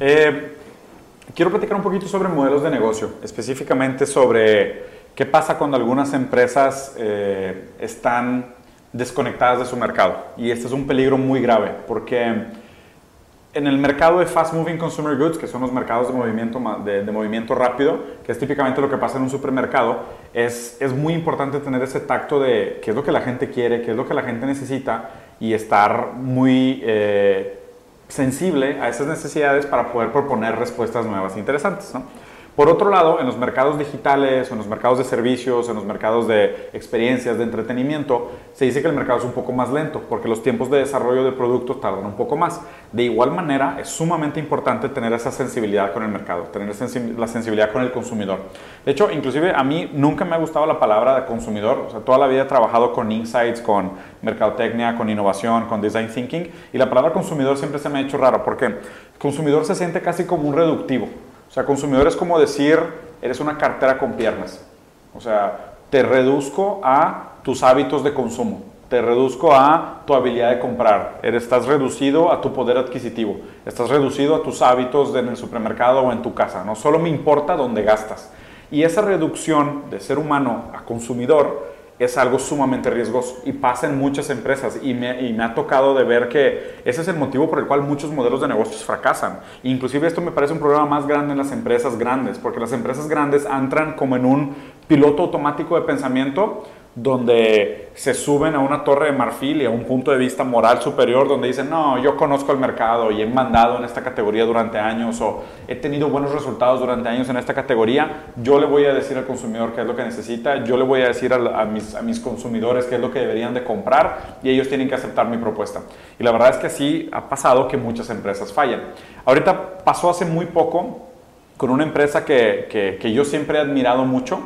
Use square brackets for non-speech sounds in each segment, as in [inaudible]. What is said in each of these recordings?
Eh, quiero platicar un poquito sobre modelos de negocio, específicamente sobre qué pasa cuando algunas empresas eh, están desconectadas de su mercado. Y este es un peligro muy grave porque en el mercado de fast moving consumer goods, que son los mercados de movimiento, de, movimiento rápido, que es típicamente lo que pasa en un supermercado, es, es muy importante tener ese tacto de qué es lo que la gente quiere, qué es lo que la gente necesita y estar muy eh, sensible a esas necesidades para poder proponer respuestas nuevas e interesantes. ¿no? Por otro lado, en los mercados digitales, en los mercados de servicios, en los mercados de experiencias, de entretenimiento, se dice que el mercado es un poco más lento porque los tiempos de desarrollo de productos tardan un poco más. De igual manera, es sumamente importante tener esa sensibilidad con el mercado, tener la sensibilidad con el consumidor. De hecho, inclusive a mí nunca me ha gustado la palabra de consumidor. O sea, toda la vida he trabajado con insights, con mercadotecnia, con innovación, con design thinking y la palabra consumidor siempre se me ha hecho raro porque consumidor se siente casi como un reductivo. O sea, consumidor es como decir, eres una cartera con piernas. O sea, te reduzco a tus hábitos de consumo, te reduzco a tu habilidad de comprar, estás reducido a tu poder adquisitivo, estás reducido a tus hábitos en el supermercado o en tu casa. No solo me importa dónde gastas. Y esa reducción de ser humano a consumidor es algo sumamente riesgoso y pasa en muchas empresas y me, ha tocado de ver que ese es el motivo por el cual muchos modelos de negocios fracasan. Inclusive esto me parece un problema más grande en las empresas grandes, porque las empresas grandes entran como en un piloto automático de pensamiento donde se suben a una torre de marfil y a un punto de vista moral superior donde dicen, no, yo conozco el mercado y he mandado en esta categoría durante años o he tenido buenos resultados durante años en esta categoría, yo le voy a decir al consumidor qué es lo que necesita, yo le voy a decir a, mis, a mis consumidores qué es lo que deberían de comprar y ellos tienen que aceptar mi propuesta. Y la verdad es que así ha pasado que muchas empresas fallan. Ahorita pasó hace muy poco con una empresa que, que, que yo siempre he admirado mucho,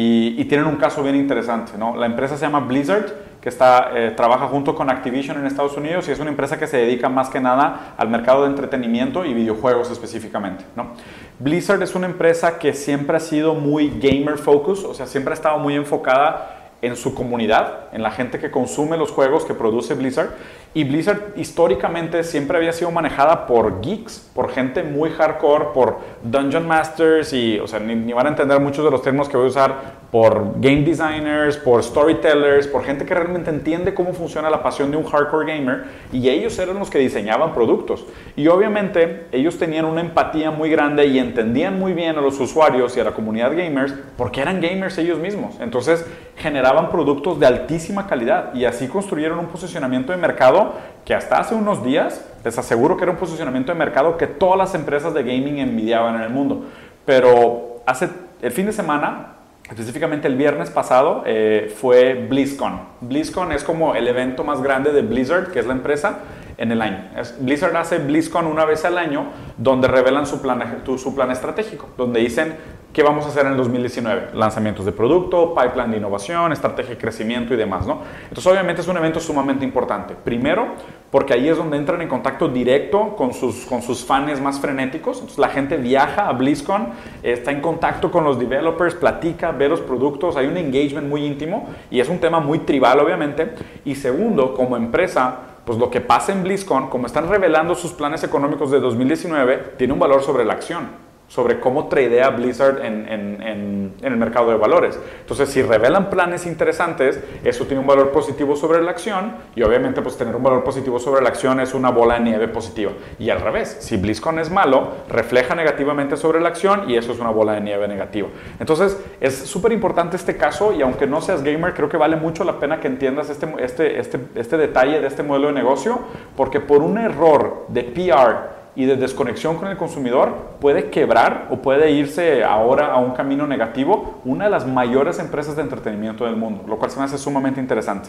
y, tienen un caso bien interesante. ¿no? La empresa se llama Blizzard, que está, eh, trabaja junto con Activision en Estados Unidos y es una empresa que se dedica más que nada al mercado de entretenimiento y videojuegos específicamente. ¿no? Blizzard es una empresa que siempre ha sido muy gamer focus, o sea, siempre ha estado muy enfocada en su comunidad, en la gente que consume los juegos que produce Blizzard. Y Blizzard históricamente siempre había sido manejada por geeks, por gente muy hardcore, por dungeon masters y, o sea, ni, van a entender muchos de los términos que voy a usar, por game designers, por storytellers, por gente que realmente entiende cómo funciona la pasión de un hardcore gamer y ellos eran los que diseñaban productos. Y obviamente ellos tenían una empatía muy grande y entendían muy bien a los usuarios y a la comunidad gamers porque eran gamers ellos mismos. Entonces generaban productos de altísima calidad y así construyeron un posicionamiento de mercado que hasta hace unos días les aseguro que era un posicionamiento de mercado que todas las empresas de gaming envidiaban en el mundo. Pero hace el fin de semana, específicamente el viernes pasado, eh, fue BlizzCon. BlizzCon es como el evento más grande de Blizzard, que es la empresa, en el año. Blizzard hace BlizzCon una vez al año, donde revelan su plan, su plan estratégico, donde dicen ¿Qué vamos a hacer en el 2019? Lanzamientos de producto, pipeline de innovación, estrategia de crecimiento y demás, ¿no? Entonces, obviamente es un evento sumamente importante. Primero, porque ahí es donde entran en contacto directo con sus, con sus fans más frenéticos. Entonces, la gente viaja a BlizzCon, está en contacto con los developers, platica, ve los productos, hay un engagement muy íntimo y es un tema muy tribal, obviamente. Y segundo, como empresa, pues lo que pasa en BlizzCon, como están revelando sus planes económicos de 2019, tiene un valor sobre la acción sobre cómo tradea Blizzard en, en, en, el mercado de valores. Entonces, si revelan planes interesantes, eso tiene un valor positivo sobre la acción y obviamente pues tener un valor positivo sobre la acción es una bola de nieve positiva. Y al revés, si BlizzCon es malo, refleja negativamente sobre la acción y eso es una bola de nieve negativa. Entonces, es súper importante este caso y aunque no seas gamer, creo que vale mucho la pena que entiendas este, este, este, este detalle de este modelo de negocio porque por un error de PR, y de desconexión con el consumidor puede quebrar o puede irse ahora a un camino negativo una de las mayores empresas de entretenimiento del mundo, lo cual se me hace sumamente interesante.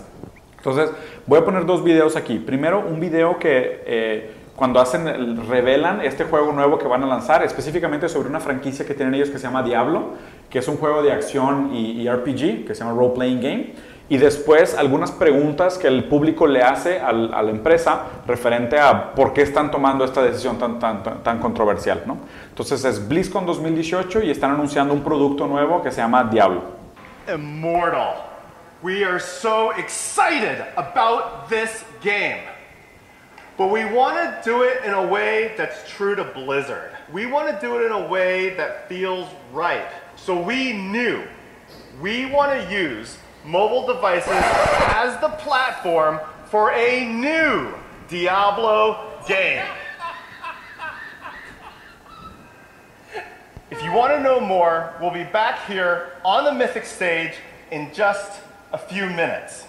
Entonces, voy a poner dos videos aquí. Primero, un video que eh, cuando hacen, revelan este juego nuevo que van a lanzar, específicamente sobre una franquicia que tienen ellos que se llama Diablo, que es un juego de acción y, y RPG, que se llama Role Playing Game y después algunas preguntas que el público le hace a la empresa referente a por qué están tomando esta decisión tan, tan, tan controversial. ¿no? Entonces es BlizzCon 2018 y están anunciando un producto nuevo que se llama Diablo. We are so excited about this game. But we want to do it in a way that's true to Blizzard. We want to do it in a way that feels right. So we knew we want to use mobile devices as the platform for a new Diablo game. If you want to know more, we'll be back here on the Mythic stage in just a few minutes.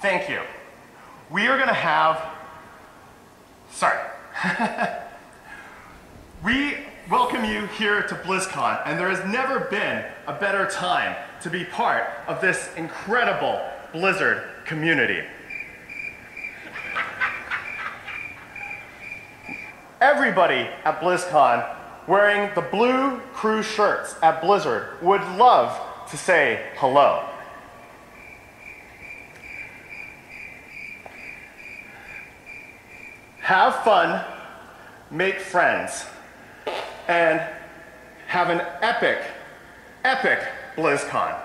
Thank you. We are going to have. Sorry. [laughs] we welcome you here to BlizzCon, and there has never been a better time to be part of this incredible Blizzard community. Everybody at BlizzCon wearing the blue crew shirts at Blizzard would love to say hello. have fun, make friends, and have an epic, epic BlizzCon.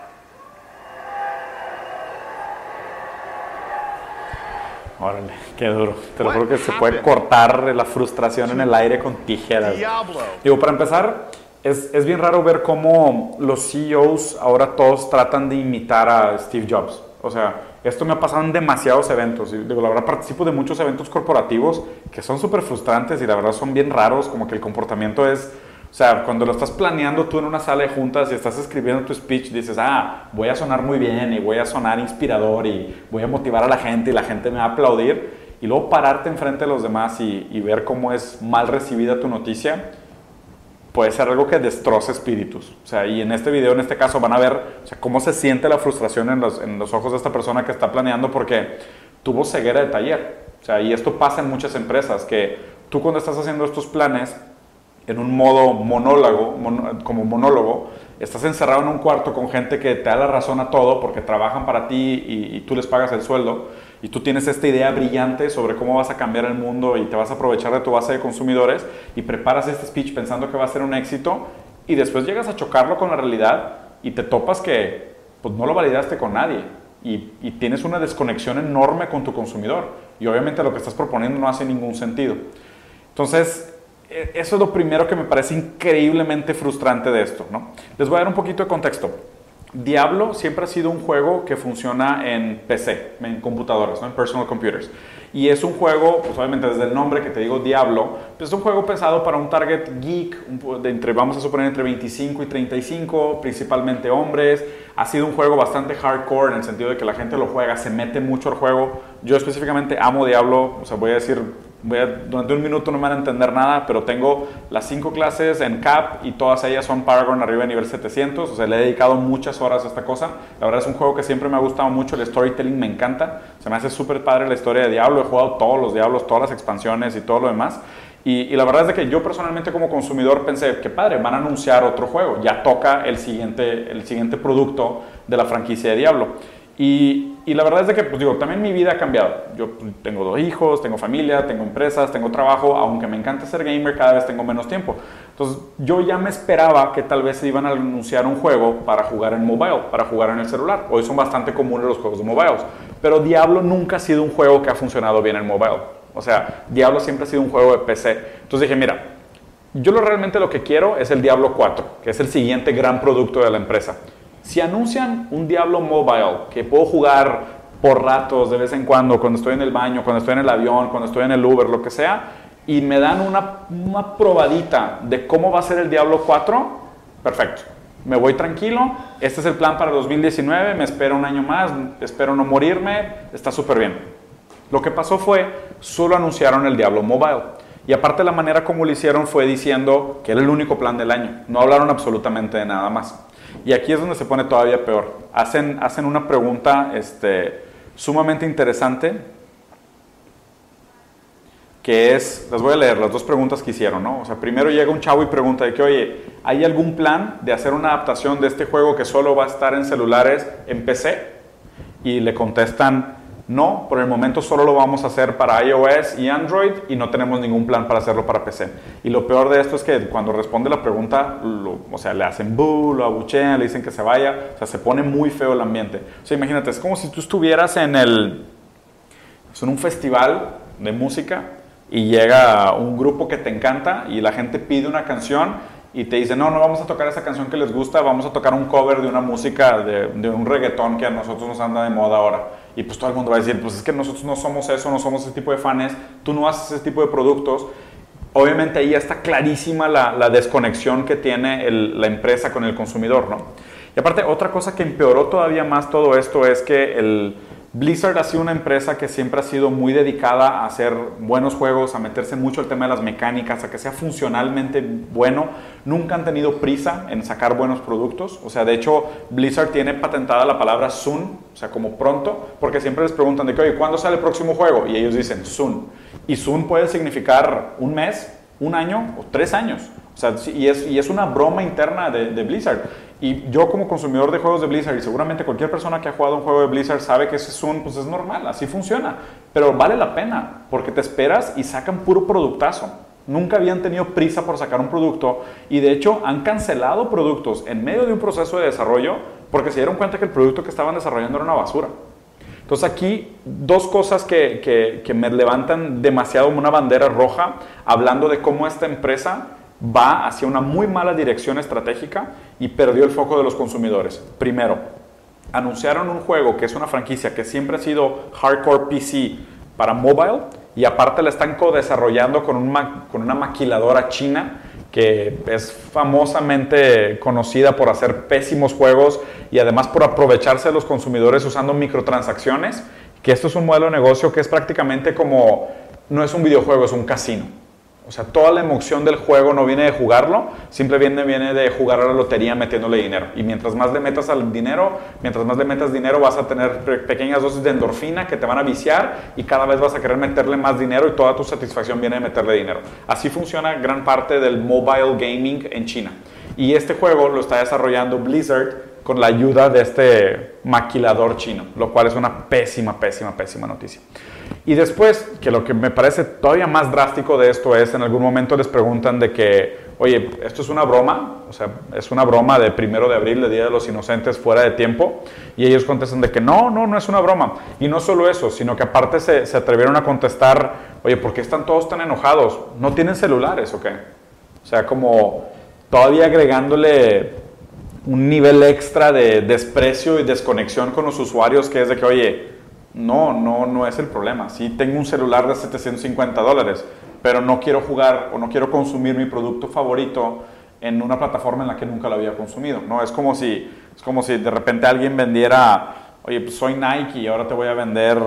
Órale, qué duro. Te lo juro que se puede cortar la frustración en el aire con tijeras. Diablo. Digo, para empezar, es, es bien raro ver cómo los CEOs ahora todos tratan de imitar a Steve Jobs. O sea, esto me ha pasado en demasiados eventos. Digo, la verdad, participo de muchos eventos corporativos que son súper frustrantes y la verdad son bien raros, como que el comportamiento es... O sea, cuando lo estás planeando tú en una sala de juntas y estás escribiendo tu speech, dices, ah, voy a sonar muy bien y voy a sonar inspirador y voy a motivar a la gente y la gente me va a aplaudir. Y luego pararte enfrente de los demás y, y ver cómo es mal recibida tu noticia, puede ser algo que destroce espíritus. O sea, y en este video, en este caso, van a ver cómo se siente la frustración en los, en los ojos de esta persona que está planeando porque tuvo ceguera de taller. O sea, y esto pasa en muchas empresas, que tú cuando estás haciendo estos planes, en un modo monólogo, como monólogo, estás encerrado en un cuarto con gente que te da la razón a todo porque trabajan para ti y tú les pagas el sueldo y tú tienes esta idea brillante sobre cómo vas a cambiar el mundo y te vas a aprovechar de tu base de consumidores y preparas este speech pensando que va a ser un éxito y después llegas a chocarlo con la realidad y te topas que pues no lo validaste con nadie y, y tienes una desconexión enorme con tu consumidor y obviamente lo que estás proponiendo no hace ningún sentido. Entonces, e- eso es lo primero que me parece increíblemente frustrante de esto. ¿no? Les voy a dar un poquito de contexto. Diablo siempre ha sido un juego que funciona en PC, en computadoras, en personal computers. Y es un juego, pues obviamente desde el nombre que te digo Diablo, pues es un juego pensado para un target geek, de entre, vamos a suponer entre 25 y 35, principalmente hombres. Ha sido un juego bastante hardcore en el sentido de que la gente lo juega, se mete mucho al juego. Yo específicamente amo Diablo, o sea, voy a decir voy a- durante un minuto no me van a entender nada, pero tengo las cinco clases en CAP y todas ellas son Paragon arriba de nivel 700, o sea, le he dedicado muchas horas a esta cosa. La verdad es un juego que siempre me ha gustado mucho, el storytelling me encanta, se me hace súper padre la historia de Diablo, he jugado todos los Diablos, todas las expansiones y todo lo demás. Y, y la verdad es de que yo personalmente como consumidor pensé, qué padre, van a anunciar otro juego, ya toca el siguiente, el siguiente producto de la franquicia de Diablo. Y, y la verdad es de que, pues digo, también mi vida ha cambiado. Yo pues, tengo dos hijos, tengo familia, tengo empresas, tengo trabajo, aunque me encanta ser gamer, cada vez tengo menos tiempo. Entonces, yo ya me esperaba que tal vez se iban a anunciar un juego para jugar en mobile, para jugar en el celular. Hoy son bastante comunes los juegos de mobiles. Pero Diablo nunca ha sido un juego que ha funcionado bien en mobile. O sea, Diablo siempre ha sido un juego de PC. Entonces dije, mira, yo lo, realmente lo que quiero es el Diablo 4, que es el siguiente gran producto de la empresa. Si anuncian un Diablo Mobile que puedo jugar por ratos, de vez en cuando, cuando estoy en el baño, cuando estoy en el avión, cuando estoy en el Uber, lo que sea, y me dan una, una probadita de cómo va a ser el Diablo 4, perfecto. Me voy tranquilo, este es el plan para 2019, me espero un año más, espero no morirme, está súper bien. Lo que pasó fue, solo anunciaron el Diablo Mobile. Y aparte la manera como lo hicieron fue diciendo que era el único plan del año. No hablaron absolutamente de nada más. Y aquí es donde se pone todavía peor. Hacen, hacen una pregunta este, sumamente interesante, que es, les voy a leer las dos preguntas que hicieron, ¿no? O sea, primero llega un chavo y pregunta de que, oye, ¿hay algún plan de hacer una adaptación de este juego que solo va a estar en celulares, en PC? Y le contestan, no, por el momento solo lo vamos a hacer para iOS y Android y no tenemos ningún plan para hacerlo para PC. Y lo peor de esto es que cuando responde la pregunta, o sea, le hacen boo, lo abuchean, le dicen que se vaya, o sea, se pone muy feo el ambiente. O sea, imagínate, es como si tú estuvieras en el, en un festival de música y llega un grupo que te encanta y la gente pide una canción y te dice, no, no vamos a tocar esa canción que les gusta, vamos a tocar un cover de una música, de, de un reggaetón que a nosotros nos anda de moda ahora. Y pues todo el mundo va a decir, pues es que nosotros no somos eso, no somos ese tipo de fans, tú no haces ese tipo de productos. Obviamente ahí ya está clarísima la, la desconexión que tiene la empresa con el consumidor, ¿no? Y aparte, otra cosa que empeoró todavía más todo esto es que el, Blizzard ha sido una empresa que siempre ha sido muy dedicada a hacer buenos juegos, a meterse mucho el tema de las mecánicas, a que sea funcionalmente bueno. Nunca han tenido prisa en sacar buenos productos. O sea, de hecho, Blizzard tiene patentada la palabra soon, o sea, como pronto, porque siempre les preguntan de que, oye, ¿cuándo sale el próximo juego? Y ellos dicen soon. Y soon puede significar un mes, un año o tres años. O sea, y es, una broma interna de Blizzard. Y yo como consumidor de juegos de Blizzard, y seguramente cualquier persona que ha jugado un juego de Blizzard sabe que ese es un, pues es normal, así funciona. Pero vale la pena, porque te esperas y sacan puro productazo. Nunca habían tenido prisa por sacar un producto y de hecho han cancelado productos en medio de un proceso de desarrollo porque se dieron cuenta que el producto que estaban desarrollando era una basura. Entonces aquí dos cosas que, que, que me levantan demasiado una bandera roja hablando de cómo esta empresa va hacia una muy mala dirección estratégica y perdió el foco de los consumidores. Primero, anunciaron un juego que es una franquicia que siempre ha sido hardcore PC para mobile y aparte la están co-desarrollando con, con una maquiladora china que es famosamente conocida por hacer pésimos juegos y además por aprovecharse de los consumidores usando microtransacciones, que esto es un modelo de negocio que es prácticamente como, no es un videojuego, es un casino. O sea, toda la emoción del juego no viene de jugarlo, simplemente viene de jugar a la lotería metiéndole dinero. Y mientras más le metas al dinero, mientras más le metas dinero, vas a tener pequeñas dosis de endorfina que te van a viciar y cada vez vas a querer meterle más dinero y toda tu satisfacción viene de meterle dinero. Así funciona gran parte del mobile gaming en China. Y este juego lo está desarrollando Blizzard con la ayuda de este maquilador chino, lo cual es una pésima, pésima, pésima noticia. Y después, que lo que me parece todavía más drástico de esto es, en algún momento les preguntan de que, oye, esto es una broma, o sea, es una broma de primero de abril, de Día de los Inocentes, fuera de tiempo, y ellos contestan de que no, no, no es una broma. Y no solo eso, sino que aparte se, se atrevieron a contestar, oye, ¿por qué están todos tan enojados? ¿No tienen celulares o qué? O sea, como todavía agregándole un nivel extra de desprecio y desconexión con los usuarios, que es de que, oye, no, no, no es el problema. Sí tengo un celular de 750 dólares, pero no quiero jugar o no quiero consumir mi producto favorito en una plataforma en la que nunca lo había consumido. No, es como si, es como si de repente alguien vendiera, oye, pues soy Nike y ahora te voy a vender,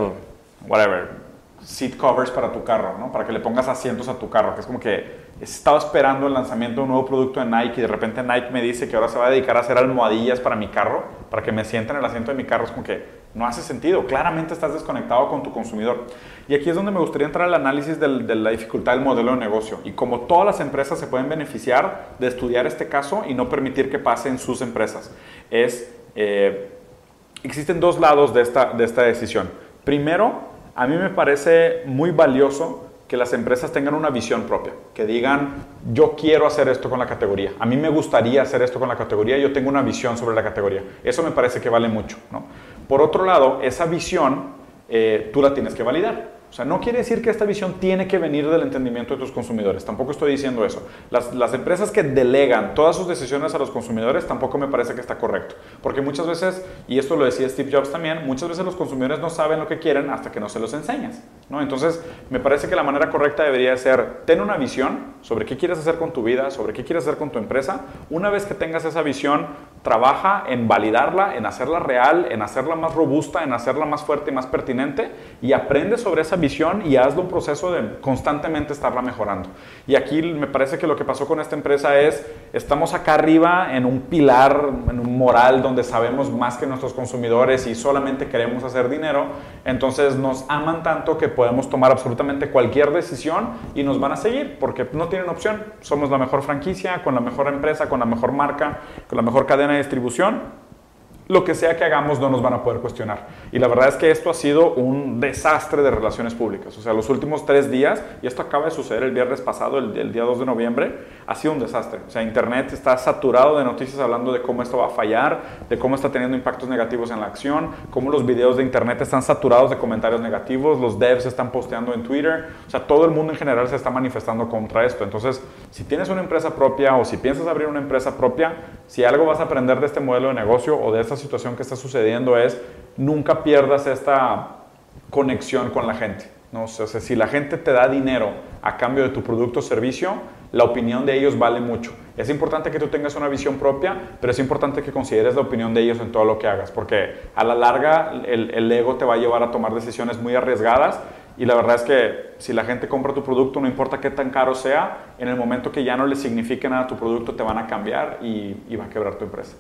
whatever, seat covers para tu carro, ¿no? Para que le pongas asientos a tu carro, que es como que estaba esperando el lanzamiento de un nuevo producto de Nike y de repente Nike me dice que ahora se va a dedicar a hacer almohadillas para mi carro, para que me sienta en el asiento de mi carro. Es como que no hace sentido. Claramente estás desconectado con tu consumidor. Y aquí es donde me gustaría entrar al análisis de la dificultad del modelo de negocio y cómo todas las empresas se pueden beneficiar de estudiar este caso y no permitir que pase en sus empresas. Es, eh, existen dos lados de esta, de esta decisión. Primero, a mí me parece muy valioso que las empresas tengan una visión propia, que digan, yo quiero hacer esto con la categoría, a mí me gustaría hacer esto con la categoría, yo tengo una visión sobre la categoría. Eso me parece que vale mucho. Por otro lado, esa visión eh, tú la tienes que validar. O sea, no quiere decir que esta visión tiene que venir del entendimiento de tus consumidores, tampoco estoy diciendo eso. Las, las, empresas que delegan todas sus decisiones a los consumidores tampoco me parece que está correcto, porque muchas veces, y esto lo decía Steve Jobs también, muchas veces los consumidores no saben lo que quieren hasta que no se los enseñas. ¿no? Entonces, me parece que la manera correcta debería ser, ten una visión sobre qué quieres hacer con tu vida, sobre qué quieres hacer con tu empresa. Una vez que tengas esa visión, trabaja en validarla, en hacerla real, en hacerla más robusta, en hacerla más fuerte y más pertinente, y aprende sobre esa visión y hazlo un proceso de constantemente estarla mejorando. Y aquí me parece que lo que pasó con esta empresa es, estamos acá arriba en un pilar, en un moral donde sabemos más que nuestros consumidores y solamente queremos hacer dinero, entonces nos aman tanto que podemos tomar absolutamente cualquier decisión y nos van a seguir porque no tienen opción. Somos la mejor franquicia, con la mejor empresa, con la mejor marca, con la mejor cadena de distribución lo que sea que hagamos no nos van a poder cuestionar. Y la verdad es que esto ha sido un desastre de relaciones públicas. O sea, los últimos tres días, y esto acaba de suceder el viernes pasado, el, día 2 de noviembre, ha sido un desastre. O sea, Internet está saturado de noticias hablando de cómo esto va a fallar, de cómo está teniendo impactos negativos en la acción, cómo los videos de Internet están saturados de comentarios negativos, los devs están posteando en Twitter. O sea, todo el mundo en general se está manifestando contra esto. Entonces, si tienes una empresa propia o si piensas abrir una empresa propia, si algo vas a aprender de este modelo de negocio o de esta situación que está sucediendo es nunca pierdas esta conexión con la gente. ¿no? O si la gente te da dinero a cambio de tu producto o servicio, la opinión de ellos vale mucho. Es importante que tú tengas una visión propia, pero es importante que consideres la opinión de ellos en todo lo que hagas, porque a la larga el, ego te va a llevar a tomar decisiones muy arriesgadas y la verdad es que si la gente compra tu producto, no importa qué tan caro sea, en el momento que ya no le signifique nada a tu producto, te van a cambiar y va a quebrar tu empresa.